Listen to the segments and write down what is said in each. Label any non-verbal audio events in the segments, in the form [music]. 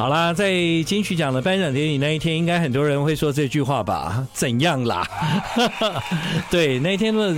好啦，在金曲奖的颁奖典礼那一天，应该很多人会说这句话吧？怎样啦？[laughs] 对，那一天呢，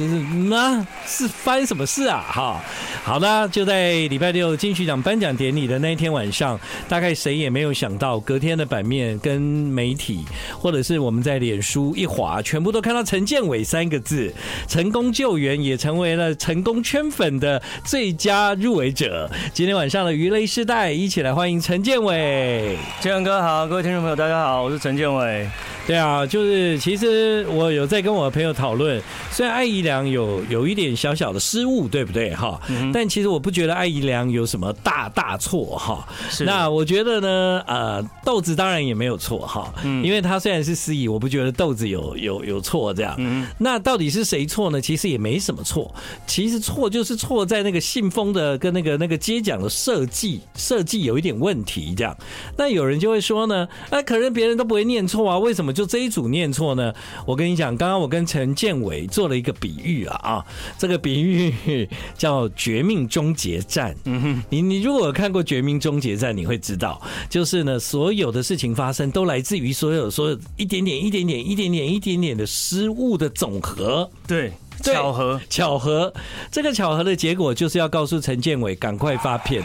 那是发生什么事啊？哈，好的，就在礼拜六金曲奖颁奖典礼的那一天晚上，大概谁也没有想到，隔天的版面跟媒体，或者是我们在脸书一滑，全部都看到陈建伟三个字，成功救援也成为了成功圈粉的最佳入围者。今天晚上的娱乐世代，一起来欢迎陈建伟。建文哥好，各位听众朋友大家好，我是陈建伟。对啊，就是其实我有在跟我的朋友讨论，虽然艾怡良有有一点小小的失误，对不对哈？但其实我不觉得艾怡良有什么大大错哈。是。那我觉得呢，呃，豆子当然也没有错哈，因为他虽然是司仪，我不觉得豆子有有有错这样。嗯。那到底是谁错呢？其实也没什么错，其实错就是错在那个信封的跟那个那个接奖的设计设计有一点问题这样。那有人就会说呢，那可能别人都不会念错啊，为什么？就这一组念错呢？我跟你讲，刚刚我跟陈建伟做了一个比喻啊啊，这个比喻叫《绝命终结战》。嗯哼，你你如果有看过《绝命终结战》，你会知道，就是呢，所有的事情发生都来自于所有所有一点点、一点点、一点点、一点点的失误的总和。对。巧合，巧合，这个巧合的结果就是要告诉陈建伟赶快发片。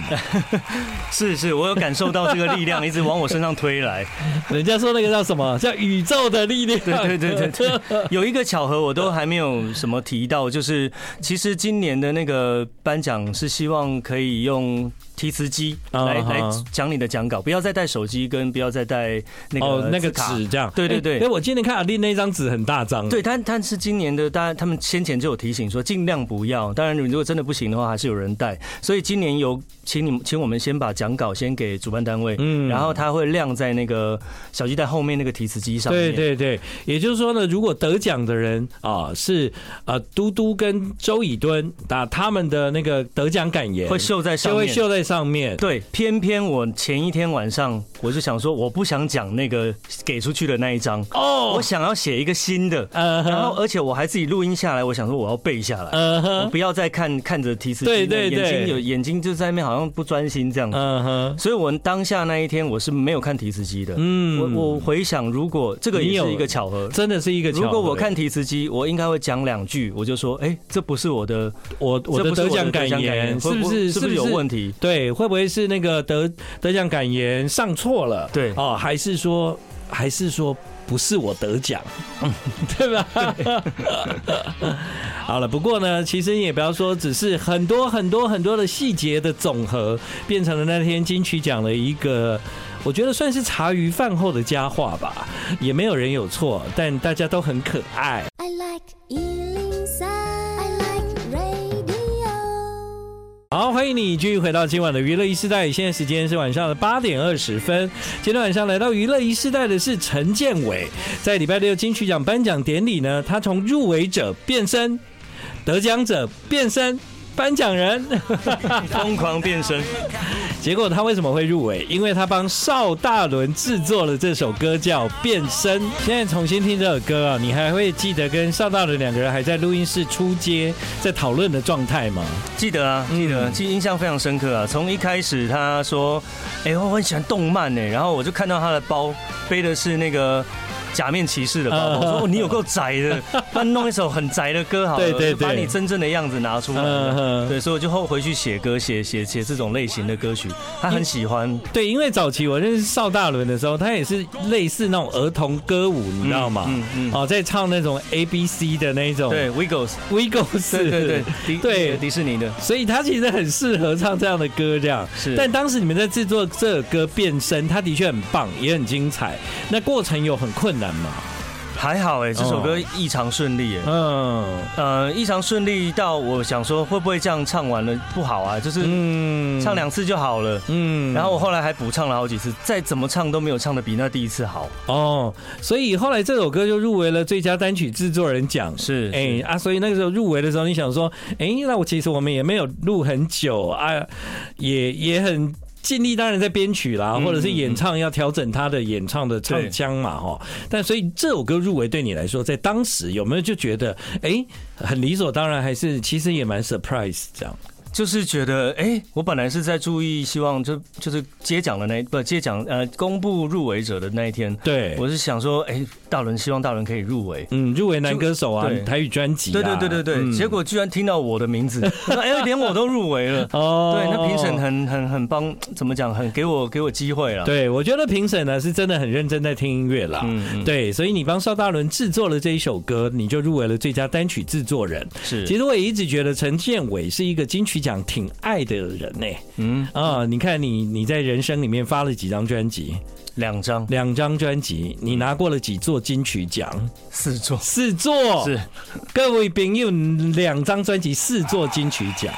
[laughs] 是是，我有感受到这个力量 [laughs] 一直往我身上推来。人家说那个叫什么？叫宇宙的力量。对对对对，[laughs] 有一个巧合我都还没有什么提到，就是其实今年的那个颁奖是希望可以用。提词机来来讲你的讲稿，不要再带手机，跟不要再带那个哦那个纸这样。对对对，哎，我今天看阿丽那张纸很大张。对，但但是今年的，大家他们先前就有提醒说尽量不要。当然你，如果真的不行的话，还是有人带。所以今年有请你们，请我们先把讲稿先给主办单位，嗯，然后他会晾在那个小鸡蛋后面那个提词机上面。对对对，也就是说呢，如果得奖的人啊是呃嘟嘟跟周以敦，把他们的那个得奖感言会秀在上面，就会秀在。上面对，偏偏我前一天晚上我就想说，我不想讲那个给出去的那一张哦，我想要写一个新的，然后而且我还自己录音下来，我想说我要背下来，我不要再看看着提词机，对对对，眼睛有眼睛就在那边好像不专心这样子，所以我当下那一天我是没有看提词机的，嗯，我我回想如果这个也是一个巧合，真的是一个巧合，如果我看提词机，我应该会讲两句，我就说，哎，这不是我的，我我的得奖感言是不是？是不是？有问题？对。对，会不会是那个得得奖感言上错了？对。哦，还是说还是说不是我得奖，[laughs] 对吧？对好了，不过呢，其实你也不要说，只是很多很多很多的细节的总和，变成了那天金曲奖的一个，我觉得算是茶余饭后的佳话吧。也没有人有错，但大家都很可爱。I like 欢迎你继续回到今晚的娱乐一世代。现在时间是晚上的八点二十分。今天晚上来到娱乐一世代的是陈建伟。在礼拜六金曲奖颁奖典礼呢，他从入围者变身，得奖者变身。颁奖人疯狂变身，结果他为什么会入围？因为他帮邵大伦制作了这首歌叫《变身》。现在重新听这首歌啊，你还会记得跟邵大伦两个人还在录音室出街在讨论的状态吗？记得啊，记得，记印象非常深刻啊。从一开始他说：“哎，我很喜欢动漫呢。”然后我就看到他的包背的是那个。假面骑士的包包，我说你有够宅的，[laughs] 那弄一首很宅的歌好了，对对对，把你真正的样子拿出来。对，所以我就后回去写歌，写写写这种类型的歌曲，他很喜欢。对，因为早期我认识邵大伦的时候，他也是类似那种儿童歌舞，你知道吗？嗯嗯。哦，在唱那种 A B C 的那种。对，Wiggles，Wiggles，对对对，[laughs] 迪对迪士尼的，所以他其实很适合唱这样的歌，这样。是。但当时你们在制作这首歌变身，他的确很棒，也很精彩。那过程有很困难。还好哎，这首歌异常顺利哎，嗯。呃，异常顺利到我想说会不会这样唱完了不好啊？就是唱两次就好了，嗯，然后我后来还补唱了好几次，再怎么唱都没有唱的比那第一次好。哦，所以后来这首歌就入围了最佳单曲制作人奖，是。哎啊，所以那个时候入围的时候，你想说，哎，那我其实我们也没有录很久啊，也也很。尽力当然在编曲啦，或者是演唱要调整他的演唱的唱腔嘛，哈。但所以这首歌入围对你来说，在当时有没有就觉得，哎，很理所当然，还是其实也蛮 surprise 这样？就是觉得，哎、欸，我本来是在注意，希望就就是接奖的那不接奖呃公布入围者的那一天，对，我是想说，哎、欸，大伦希望大伦可以入围，嗯，入围男歌手啊，台语专辑，对对对对对，嗯、结果居然听到我的名字，[laughs] 哎、欸，连我都入围了，[laughs] 哦，对，那评审很很很帮，怎么讲，很给我给我机会了，对，我觉得评审呢是真的很认真在听音乐啦，嗯，对，所以你帮邵大伦制作了这一首歌，你就入围了最佳单曲制作人，是，其实我也一直觉得陈建伟是一个金曲奖挺爱的人呢，嗯。啊，你看你你在人生里面发了几张专辑？两张，两张专辑，你拿过了几座金曲奖？四座，四座是。各位朋友，两张专辑，四座金曲奖，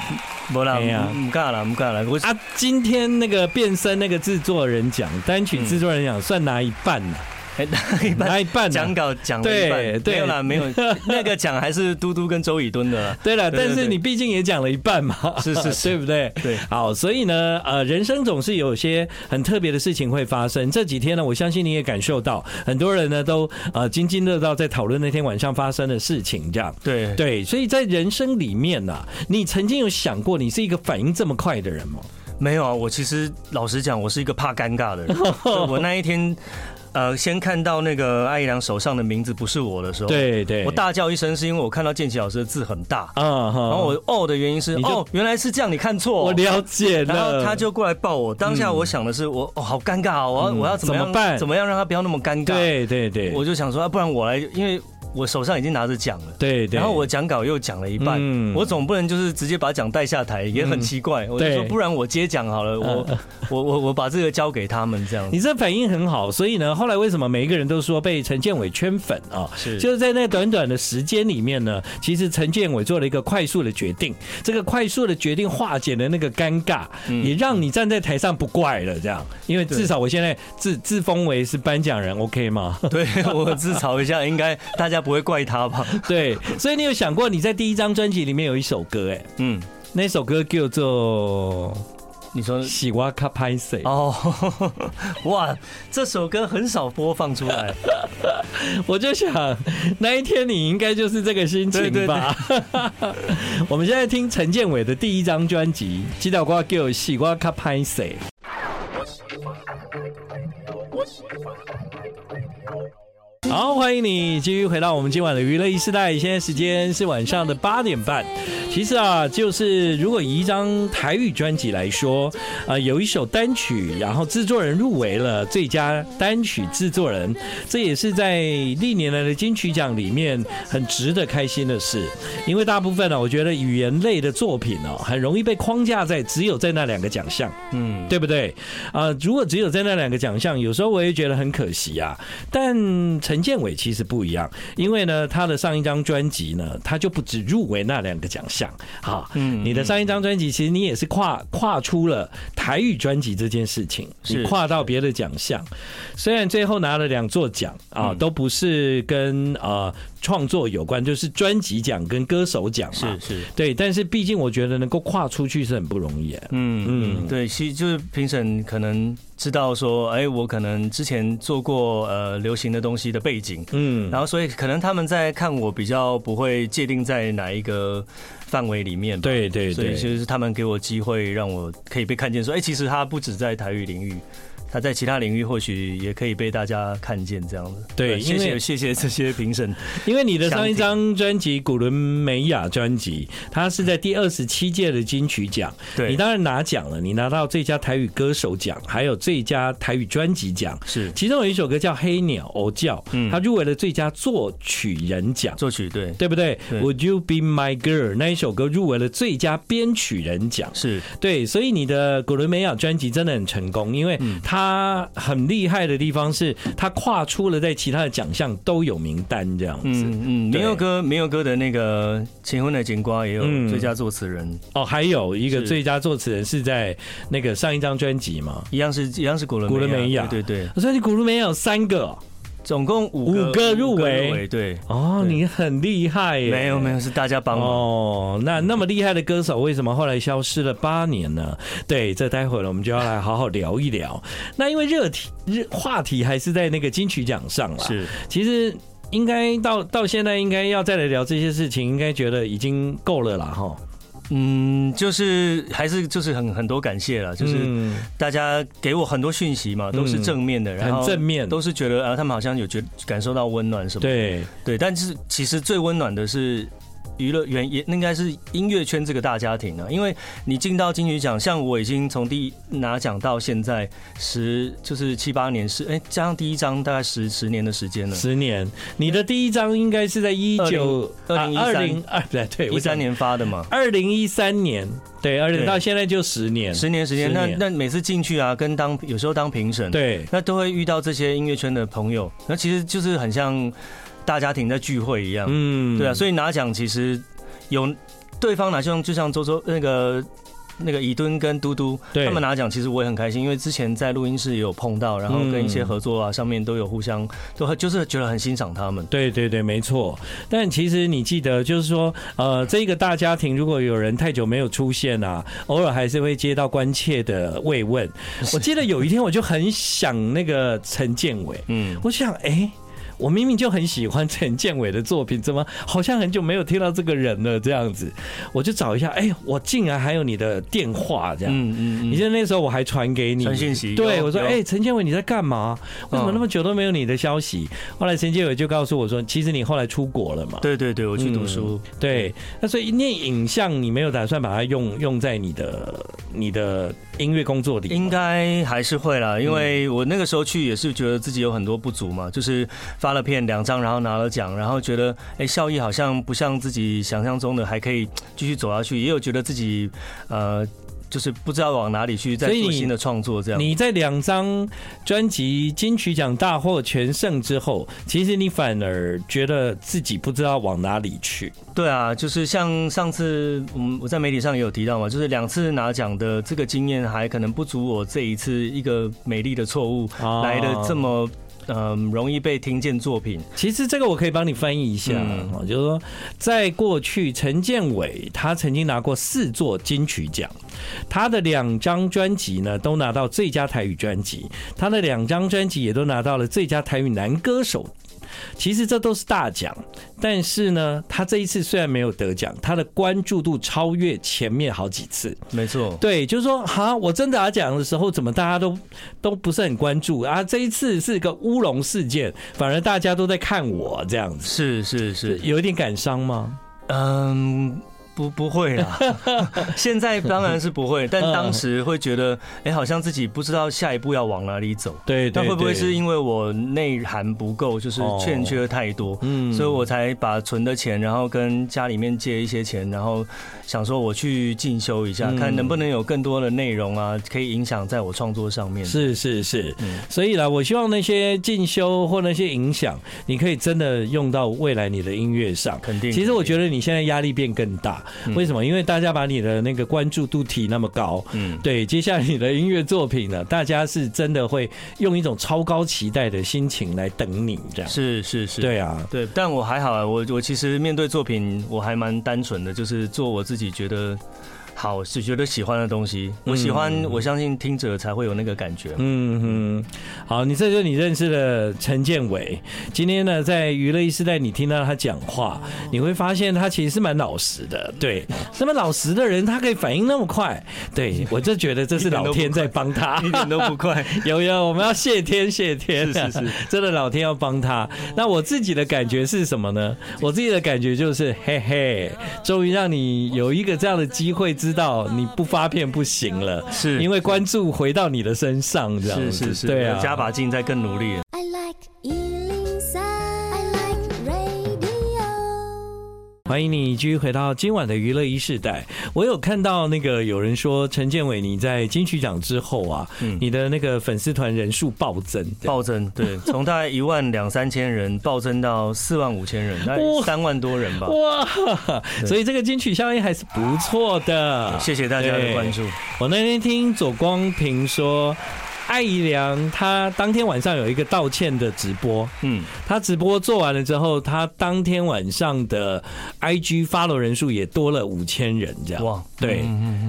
不啦，不干了，不干了。啊，今天那个变身那个制作人奖，单曲制作人奖，算拿一半了。[laughs] 拿一半讲稿讲对对，没有啦，没有 [laughs] 那个奖还是嘟嘟跟周以敦的。对了，但是你毕竟也讲了一半嘛，是是，[laughs] 是，对不对？对，好，所以呢，呃，人生总是有些很特别的事情会发生。这几天呢，我相信你也感受到，很多人呢都呃津津乐道在讨论那天晚上发生的事情，这样。对对，所以在人生里面呢，你曾经有想过你是一个反应这么快的人吗？没有啊，我其实老实讲，我是一个怕尴尬的人。我那一天。呃，先看到那个艾姨娘手上的名字不是我的时候，对对，我大叫一声，是因为我看到建奇老师的字很大，嗯，然后我哦的原因是哦，原来是这样，你看错，我了解了，然后他就过来抱我，当下我想的是我哦，好尴尬，我要我要怎么样？怎么样让他不要那么尴尬？对对对，我就想说，不然我来，因为。我手上已经拿着奖了，对对，然后我讲稿又讲了一半，嗯，我总不能就是直接把奖带下台，也很奇怪。我就说，不然我接奖好了，我 [laughs] 我我我把这个交给他们这样。你这反应很好，所以呢，后来为什么每一个人都说被陈建伟圈粉啊？是，就是在那短短的时间里面呢，其实陈建伟做了一个快速的决定，这个快速的决定化解了那个尴尬，也让你站在台上不怪了这样，因为至少我现在自自封为是颁奖人，OK 吗？对，我自嘲一下，应该大家。不会怪他吧？[laughs] 对，所以你有想过你在第一张专辑里面有一首歌，哎，嗯，那首歌叫做你说《喜瓜卡拍谁》哦，[laughs] 哇，这首歌很少播放出来，[laughs] 我就想那一天你应该就是这个心情吧。对对对我们现在听陈建伟的第一张专辑《吉岛瓜叫喜瓜卡拍谁》。好，欢迎你继续回到我们今晚的娱乐一时代。现在时间是晚上的八点半。其实啊，就是如果以一张台语专辑来说，啊，有一首单曲，然后制作人入围了最佳单曲制作人，这也是在历年来的金曲奖里面很值得开心的事。因为大部分呢，我觉得语言类的作品哦，很容易被框架在只有在那两个奖项，嗯，对不对？啊，如果只有在那两个奖项，有时候我也觉得很可惜啊。但陈建伟其实不一样，因为呢，他的上一张专辑呢，他就不止入围那两个奖项。啊，嗯，你的上一张专辑其实你也是跨跨出了台语专辑这件事情，你跨到别的奖项，虽然最后拿了两座奖啊，都不是跟呃。创作有关，就是专辑奖跟歌手奖嘛，是是，对。但是毕竟我觉得能够跨出去是很不容易。嗯嗯，对，其实就是评审可能知道说，哎，我可能之前做过呃流行的东西的背景，嗯，然后所以可能他们在看我比较不会界定在哪一个范围里面，对对对，所以就是他们给我机会让我可以被看见，说，哎，其实他不止在台语领域。他在其他领域或许也可以被大家看见，这样子。对，谢谢谢谢这些评审。[laughs] 因为你的上一张专辑《古伦美雅》专辑，它是在第二十七届的金曲奖。对，你当然拿奖了，你拿到最佳台语歌手奖，还有最佳台语专辑奖。是，其中有一首歌叫《黑鸟哦叫》，嗯，它入围了最佳作曲人奖。作曲对，对不对，对？Would you be my girl？那一首歌入围了最佳编曲人奖。是对，所以你的《古伦美雅》专辑真的很成功，因为它很。很厉害的地方是，他跨出了在其他的奖项都有名单这样子。嗯嗯，民谣歌，民谣歌的那个《结婚的金瓜》也有最佳作词人、嗯。哦，还有一个最佳作词人是在那个上一张专辑嘛，一样是一样是古伦古伦美亚。对对，所以你古伦美亚有三个。总共五五个入围，对哦，你很厉害耶！没有没有，是大家帮忙哦。那那么厉害的歌手，为什么后来消失了八年呢？对，这待会儿我们就要来好好聊一聊。[laughs] 那因为热题热话题还是在那个金曲奖上了。是，其实应该到到现在应该要再来聊这些事情，应该觉得已经够了啦哈。嗯，就是还是就是很很多感谢了，就是大家给我很多讯息嘛，都是正面的，然后正面都是觉得啊，他们好像有觉感受到温暖什么的。对对，但是其实最温暖的是。娱乐园也应该是音乐圈这个大家庭啊，因为你进到金曲奖，像我已经从第一拿奖到现在十就是七八年是哎，加上第一张大概十十年的时间了。十年，你的第一张应该是在一九二零二零二对对一三年发的嘛？二零一三年对，二零到现在就十年，十年时间。那那每次进去啊，跟当有时候当评审，对，那都会遇到这些音乐圈的朋友，那其实就是很像。大家庭在聚会一样，嗯，对啊，所以拿奖其实有对方拿像，就像周周那个那个以敦跟嘟嘟，他们拿奖，其实我也很开心，因为之前在录音室也有碰到，然后跟一些合作啊，上面都有互相都就是觉得很欣赏他们。对对对，没错。但其实你记得，就是说，呃，这个大家庭如果有人太久没有出现啊，偶尔还是会接到关切的慰问。我记得有一天，我就很想那个陈建伟，嗯，我想，哎。我明明就很喜欢陈建伟的作品，怎么好像很久没有听到这个人了？这样子，我就找一下，哎，我竟然还有你的电话，这样。嗯嗯。你记得那时候我还传给你传信息，对我说，哎，陈建伟你在干嘛？为什么那么久都没有你的消息？后来陈建伟就告诉我说，其实你后来出国了嘛。对对对，我去读书。对，那所以念影像，你没有打算把它用用在你的你的音乐工作里？应该还是会啦，因为我那个时候去也是觉得自己有很多不足嘛，就是发。发了片两张，然后拿了奖，然后觉得哎，效益好像不像自己想象中的，还可以继续走下去。也有觉得自己呃，就是不知道往哪里去，再做新的创作。这样，你在两张专辑金曲奖大获全胜之后，其实你反而觉得自己不知道往哪里去。对啊，就是像上次我们我在媒体上也有提到嘛，就是两次拿奖的这个经验，还可能不足我这一次一个美丽的错误来的这么。嗯，容易被听见作品。其实这个我可以帮你翻译一下，嗯、就是说，在过去，陈建伟他曾经拿过四座金曲奖，他的两张专辑呢都拿到最佳台语专辑，他的两张专辑也都拿到了最佳台语男歌手。其实这都是大奖，但是呢，他这一次虽然没有得奖，他的关注度超越前面好几次。没错，对，就是说，哈，我真的拿奖的时候，怎么大家都都不是很关注啊？这一次是个乌龙事件，反而大家都在看我这样子。是是是，有一点感伤吗？嗯。不不会啦，[laughs] 现在当然是不会，但当时会觉得，哎，好像自己不知道下一步要往哪里走。对，那会不会是因为我内涵不够，就是欠缺太多，嗯，所以我才把存的钱，然后跟家里面借一些钱，然后想说我去进修一下，看能不能有更多的内容啊，可以影响在我创作上面。是是是，所以呢，我希望那些进修或那些影响，你可以真的用到未来你的音乐上。肯定。其实我觉得你现在压力变更大。为什么？因为大家把你的那个关注度提那么高，嗯，对，接下来你的音乐作品呢，大家是真的会用一种超高期待的心情来等你，这样。是是是，对啊，对，但我还好啊，我我其实面对作品我还蛮单纯的，就是做我自己觉得。好，是觉得喜欢的东西，我喜欢，我相信听者才会有那个感觉。嗯哼，好，你这就你认识的陈建伟。今天呢，在娱乐一时代，你听到他讲话，你会发现他其实是蛮老实的。对，这么老实的人，他可以反应那么快。对，[laughs] 我就觉得这是老天在帮他，[laughs] 一点都不快。[laughs] 有有，我们要谢天谢天，是是是，真的老天要帮他。那我自己的感觉是什么呢？我自己的感觉就是，嘿嘿，终于让你有一个这样的机会之。知道你不发片不行了，是。因为关注回到你的身上，这样是是是，对啊，加把劲再更努力。欢迎你继续回到今晚的娱乐一世代。我有看到那个有人说陈建伟你在金曲奖之后啊，嗯、你的那个粉丝团人数暴增，[laughs] 暴增，对，从大概一万两三千人暴增到四万五千人，那三万多人吧。哇，所以这个金曲效应还是不错的。谢谢大家的关注。我那天听左光平说。艾怡良他当天晚上有一个道歉的直播，嗯，他直播做完了之后，他当天晚上的 IG follow 人数也多了五千人，这样。哇，对，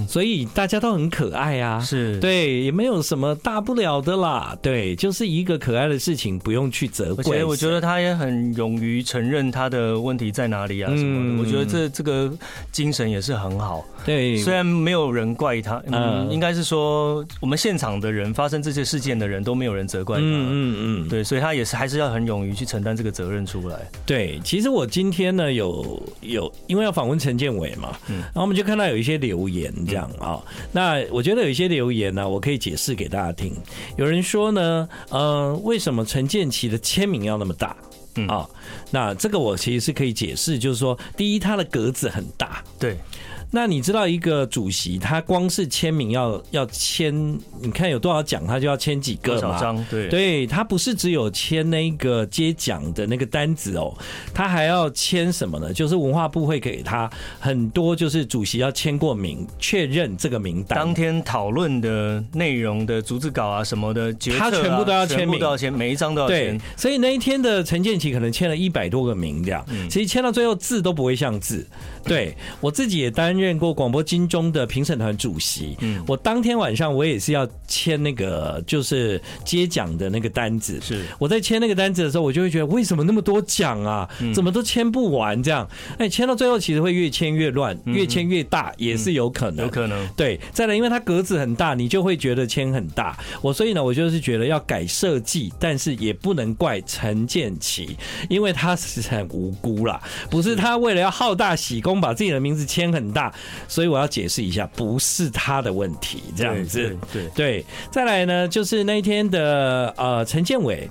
所以大家都很可爱啊，是。对，也没有什么大不了的啦，对，就是一个可爱的事情，不用去责怪。而且我觉得他也很勇于承认他的问题在哪里啊什么的，我觉得这这个精神也是很好。对，虽然没有人怪他，嗯，应该是说我们现场的人发生这些事件的人都没有人责怪他，嗯嗯嗯，对，所以他也是还是要很勇于去承担这个责任出来。对，其实我今天呢有有因为要访问陈建伟嘛，嗯，然后我们就看到有一些留言这样啊，那我觉得有一些留言呢，我可以解释给大家听。有人说呢，呃，为什么陈建奇的签名要那么大？嗯啊，那这个我其实是可以解释，就是说，第一，他的格子很大，对。那你知道一个主席他光是签名要要签，你看有多少奖，他就要签几个嘛？多少张？对，对他不是只有签那个接奖的那个单子哦，他还要签什么呢？就是文化部会给他很多，就是主席要签过名，确认这个名单。当天讨论的内容的逐字稿啊什么的，他全部都要签名，全部都要签，每一张都要签。对，所以那一天的陈建奇可能签了一百多个名，这样，其实签到最后字都不会像字。对我自己也担任过广播金钟的评审团主席，嗯，我当天晚上我也是要签那个就是接奖的那个单子，是。我在签那个单子的时候，我就会觉得为什么那么多奖啊，怎么都签不完这样，哎，签到最后其实会越签越乱，越签越大也是有可能，有可能，对，再来因为它格子很大，你就会觉得签很大，我所以呢，我就是觉得要改设计，但是也不能怪陈建奇，因为他是很无辜啦，不是他为了要好大喜功。把自己的名字签很大，所以我要解释一下，不是他的问题，这样子，对对，对。再来呢，就是那一天的呃，陈建伟。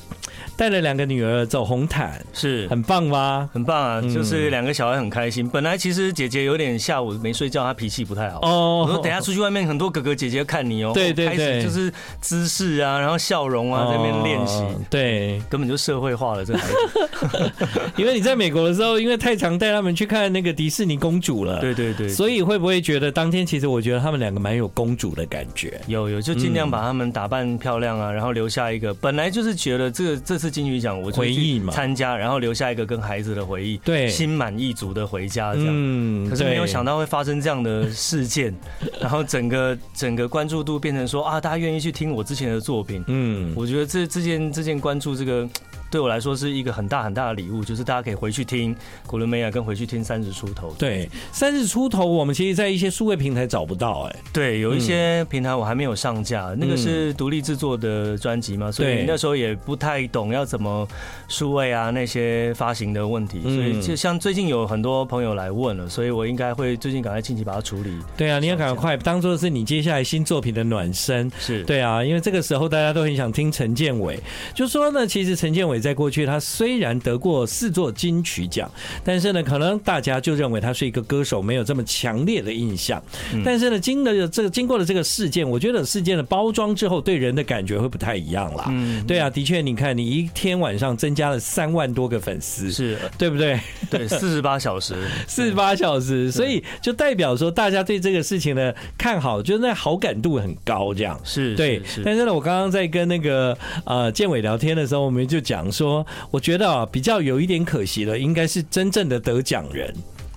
带了两个女儿走红毯，是很棒吗？很棒啊！就是两个小孩很开心。本来其实姐姐有点下午没睡觉，她脾气不太好。哦，我说等下出去外面，很多哥哥姐姐看你哦。对对对，就是姿势啊，然后笑容啊，在那边练习。对，根本就社会化了这孩子。[laughs] 因为你在美国的时候，因为太常带他们去看那个迪士尼公主了。对对对，所以会不会觉得当天其实我觉得他们两个蛮有公主的感觉？有有，就尽量把他们打扮漂亮啊，然后留下一个。本来就是觉得这个这次。金鱼奖，我回忆嘛，参加，然后留下一个跟孩子的回忆，对，心满意足的回家，这样。嗯，可是没有想到会发生这样的事件，[laughs] 然后整个整个关注度变成说啊，大家愿意去听我之前的作品。嗯，我觉得这这件这件关注这个。对我来说是一个很大很大的礼物，就是大家可以回去听古伦美亚，跟回去听三十出头。对，三十出头，我们其实在一些数位平台找不到。哎，对，有一些平台我还没有上架，那个是独立制作的专辑嘛，所以那时候也不太懂要怎么数位啊那些发行的问题，所以就像最近有很多朋友来问了，所以我应该会最近赶快近期把它处理。对啊，你要赶快当做是你接下来新作品的暖身。是对啊，因为这个时候大家都很想听陈建伟，就说呢，其实陈建伟。在过去，他虽然得过四座金曲奖，但是呢，可能大家就认为他是一个歌手，没有这么强烈的印象。但是呢，经了这个经过了这个事件，我觉得事件的包装之后，对人的感觉会不太一样啦。嗯，对啊，的确，你看，你一天晚上增加了三万多个粉丝，是对不对？对，四十八小时，[laughs] 四十八小时，所以就代表说，大家对这个事情呢看好，就是那好感度很高，这样是对。但是呢，我刚刚在跟那个呃建伟聊天的时候，我们就讲。说，我觉得啊，比较有一点可惜的，应该是真正的得奖人。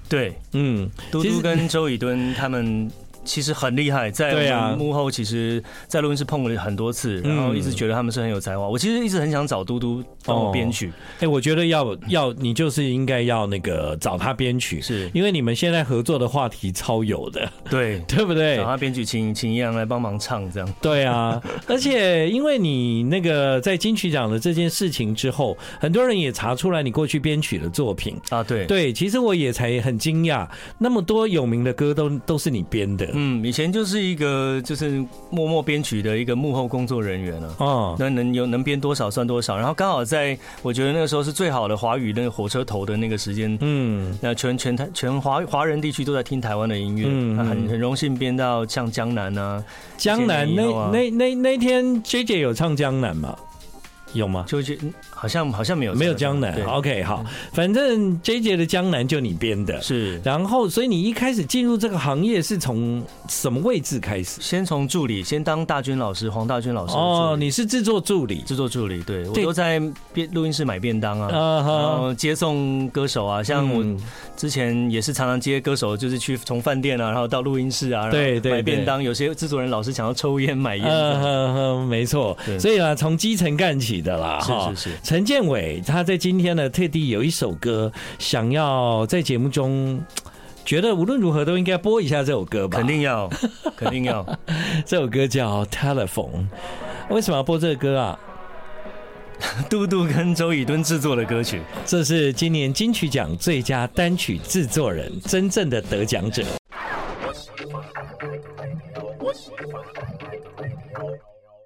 对，嗯，嘟嘟跟周以敦他们。其实很厉害，在幕后，其实，在录音室碰过很多次，然后一直觉得他们是很有才华。我其实一直很想找嘟嘟帮我编曲。哎，我觉得要要你就是应该要那个找他编曲，是因为你们现在合作的话题超有的，对 [laughs] 对不对？找他编曲，请请一样来帮忙唱，这样。对啊，而且因为你那个在金曲奖的这件事情之后，很多人也查出来你过去编曲的作品啊。对对，其实我也才很惊讶，那么多有名的歌都都是你编的。嗯，以前就是一个就是默默编曲的一个幕后工作人员了。哦，那能有能编多少算多少。然后刚好在我觉得那个时候是最好的华语那个火车头的那个时间。嗯，那全全台全华华人地区都在听台湾的音乐。嗯，很很荣幸编到像江南啊，江南那那那那天 J J 有唱江南吗？有吗？就就好像好像没有没有江南。OK，好，反正 JJ 的江南就你编的，是。然后，所以你一开始进入这个行业是从什么位置开始？先从助理，先当大军老师，黄大军老师。哦，你是制作助理，制作助理，对，我都在便录音室买便当啊，然后接送歌手啊，像我之前也是常常接歌手，就是去从饭店啊，然后到录音室啊，对对，买便当。有些制作人老师想要抽烟买烟，没错。所以啊，从基层干起的啦，是是是。陈建伟他在今天呢，特地有一首歌，想要在节目中，觉得无论如何都应该播一下这首歌吧？肯定要，[laughs] 肯定要。这首歌叫《Telephone》，为什么要播这个歌啊？[laughs] 嘟嘟跟周以敦制作的歌曲，这是今年金曲奖最佳单曲制作人真正的得奖者。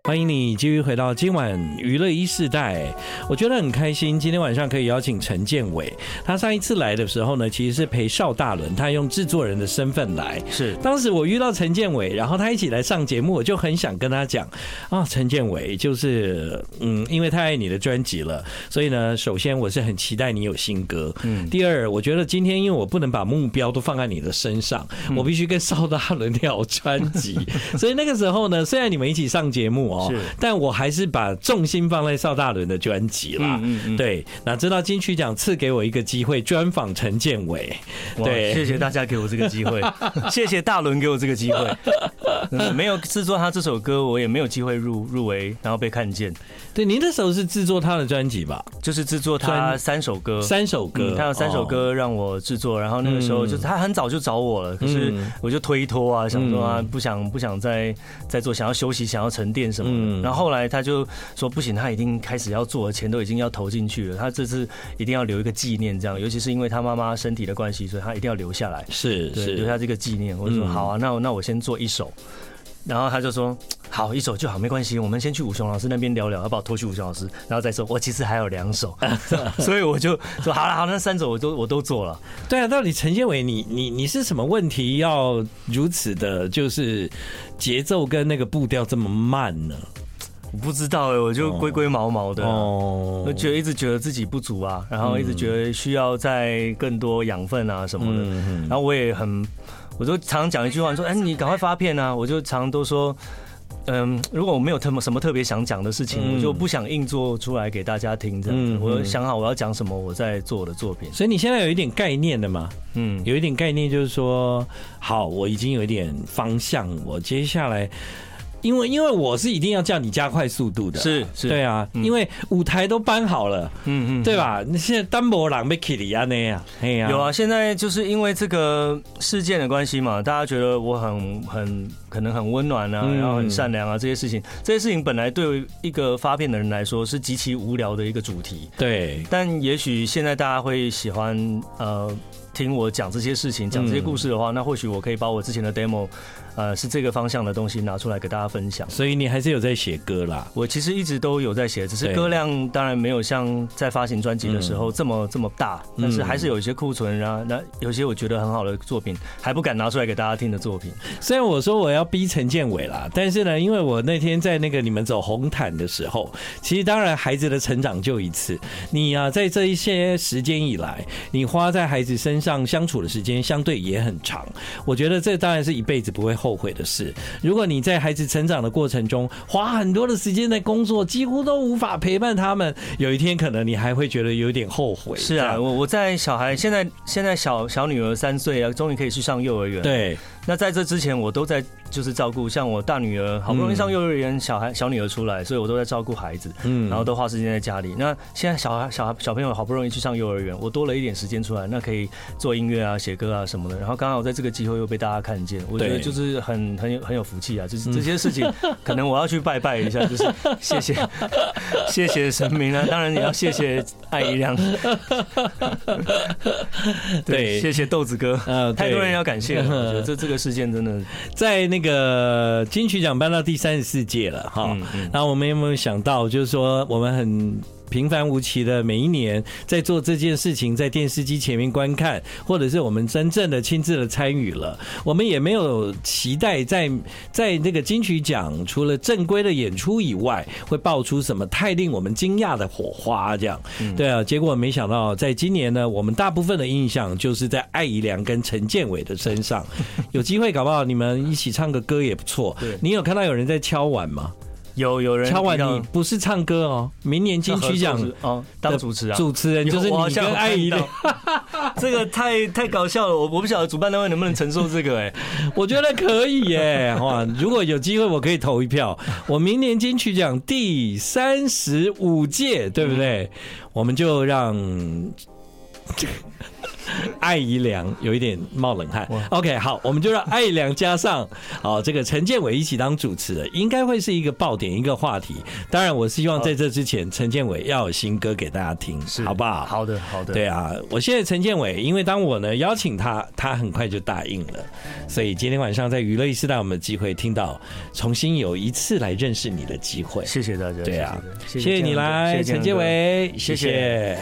欢迎你继续回到今晚娱乐一世代，我觉得很开心，今天晚上可以邀请陈建伟。他上一次来的时候呢，其实是陪邵大伦，他用制作人的身份来。是，当时我遇到陈建伟，然后他一起来上节目，我就很想跟他讲啊，陈建伟就是嗯，因为太爱你的专辑了，所以呢，首先我是很期待你有新歌。嗯，第二，我觉得今天因为我不能把目标都放在你的身上，我必须跟邵大伦聊专辑，[laughs] 所以那个时候呢，虽然你们一起上节目。是，但我还是把重心放在邵大伦的专辑啦。嗯嗯，对，那知道金曲奖赐给我一个机会，专访陈建伟。对，谢谢大家给我这个机会，[laughs] 谢谢大伦给我这个机会。[laughs] 没有制作他这首歌，我也没有机会入入围，然后被看见。对，您那时候是制作他的专辑吧？就是制作他三首歌，三首歌，他有三首歌让我制作，然后那个时候就是他很早就找我了，可是我就推脱啊，想说啊，不想不想再再做，想要休息，想要沉淀什么。嗯，然后后来他就说不行，他已经开始要做，钱都已经要投进去了，他这次一定要留一个纪念，这样，尤其是因为他妈妈身体的关系，所以他一定要留下来，是是留下这个纪念。我就说好啊，那那我先做一首，然后他就说 [tsk] 好，一首就好，没关系，我们先去武雄老师那边聊聊，要把我拖去武雄老师，然后再说，我其实还有两首，[laughs] 所以我就说好了，好，那三首我都我都做了。对啊，到底陈建伟，你你你是什么问题要如此的，就是节奏跟那个步调这么慢呢？我不知道哎，我就龟龟毛毛的，哦，我觉得一直觉得自己不足啊，然后一直觉得需要再更多养分啊什么的，然后我也很，我就常常讲一句话，说，哎，你赶快发片啊！我就常常都说，嗯，如果我没有特什么特别想讲的事情，我就不想硬做出来给大家听这样子。我想好我要讲什么，我在做我的作品。所以你现在有一点概念的嘛？嗯，有一点概念就是说，好，我已经有一点方向，我接下来。因为因为我是一定要叫你加快速度的，是是，对啊，因为舞台都搬好了，嗯嗯，对吧？你现在单薄狼被 Kitty 啊那样，哎呀，有啊，现在就是因为这个事件的关系嘛，大家觉得我很很可能很温暖啊，然后很善良啊，这些事情，这些事情本来对于一个发片的人来说是极其无聊的一个主题，对，但也许现在大家会喜欢呃听我讲这些事情，讲这些故事的话，那或许我可以把我之前的 demo。呃，是这个方向的东西拿出来给大家分享，所以你还是有在写歌啦。我其实一直都有在写，只是歌量当然没有像在发行专辑的时候这么、嗯、这么大，但是还是有一些库存啊，那有些我觉得很好的作品还不敢拿出来给大家听的作品。虽然我说我要逼陈建伟啦，但是呢，因为我那天在那个你们走红毯的时候，其实当然孩子的成长就一次，你啊在这一些时间以来，你花在孩子身上相处的时间相对也很长，我觉得这当然是一辈子不会后。后悔的事，如果你在孩子成长的过程中花很多的时间在工作，几乎都无法陪伴他们，有一天可能你还会觉得有点后悔。是啊，我我在小孩现在现在小小女儿三岁啊，终于可以去上幼儿园。对。那在这之前，我都在就是照顾，像我大女儿好不容易上幼儿园，小孩小女儿出来，所以我都在照顾孩子，嗯，然后都花时间在家里。那现在小孩小孩小朋友好不容易去上幼儿园，我多了一点时间出来，那可以做音乐啊、写歌啊什么的。然后刚好在这个机会又被大家看见，我觉得就是很很有很有福气啊！就是这些事情，[laughs] 可能我要去拜拜一下，就是谢谢 [laughs] 谢谢神明啊，当然也要谢谢爱一亮，[laughs] 对，谢谢豆子哥，呃，太多人要感谢了，我觉得这这个。事件真的在那个金曲奖颁到第三十四届了哈，然后我们有没有想到，就是说我们很。平凡无奇的每一年在做这件事情，在电视机前面观看，或者是我们真正的亲自的参与了，我们也没有期待在在那个金曲奖除了正规的演出以外，会爆出什么太令我们惊讶的火花这样。对啊，结果没想到在今年呢，我们大部分的印象就是在艾怡良跟陈建伟的身上。[laughs] 有机会搞不好你们一起唱个歌也不错。你有看到有人在敲碗吗？有有人敲碗，你不是唱歌哦。明年金曲奖哦，当主持啊，主持人就是你跟艾怡的，[laughs] 这个太太搞笑了。我我不晓得主办单位能不能承受这个哎，[laughs] 我觉得可以耶。[laughs] 哇，如果有机会，我可以投一票。我明年金曲奖第三十五届，对不对？我们就让。[laughs] 艾怡良有一点冒冷汗。OK，好，我们就让艾怡良加上好这个陈建伟一起当主持的，应该会是一个爆点，一个话题。当然，我希望在这之前，陈建伟要有新歌给大家听，好不好？好的，好的。对啊，我现在陈建伟，因为当我呢邀请他，他很快就答应了，所以今天晚上在娱乐一时代，我们的机会听到重新有一次来认识你的机会。谢谢大家。对啊，谢谢你来，陈建伟，谢谢。